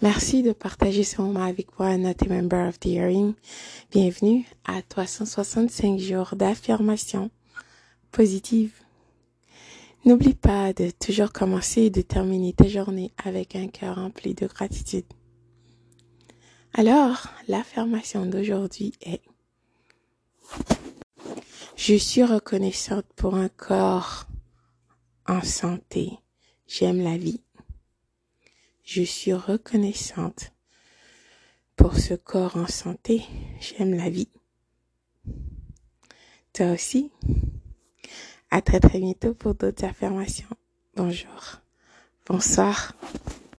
Merci de partager ce moment avec moi, not a member of the hearing. Bienvenue à 365 jours d'affirmation positive. N'oublie pas de toujours commencer et de terminer ta journée avec un cœur rempli de gratitude. Alors, l'affirmation d'aujourd'hui est Je suis reconnaissante pour un corps en santé. J'aime la vie. Je suis reconnaissante pour ce corps en santé. J'aime la vie. Toi aussi. À très très bientôt pour d'autres affirmations. Bonjour. Bonsoir.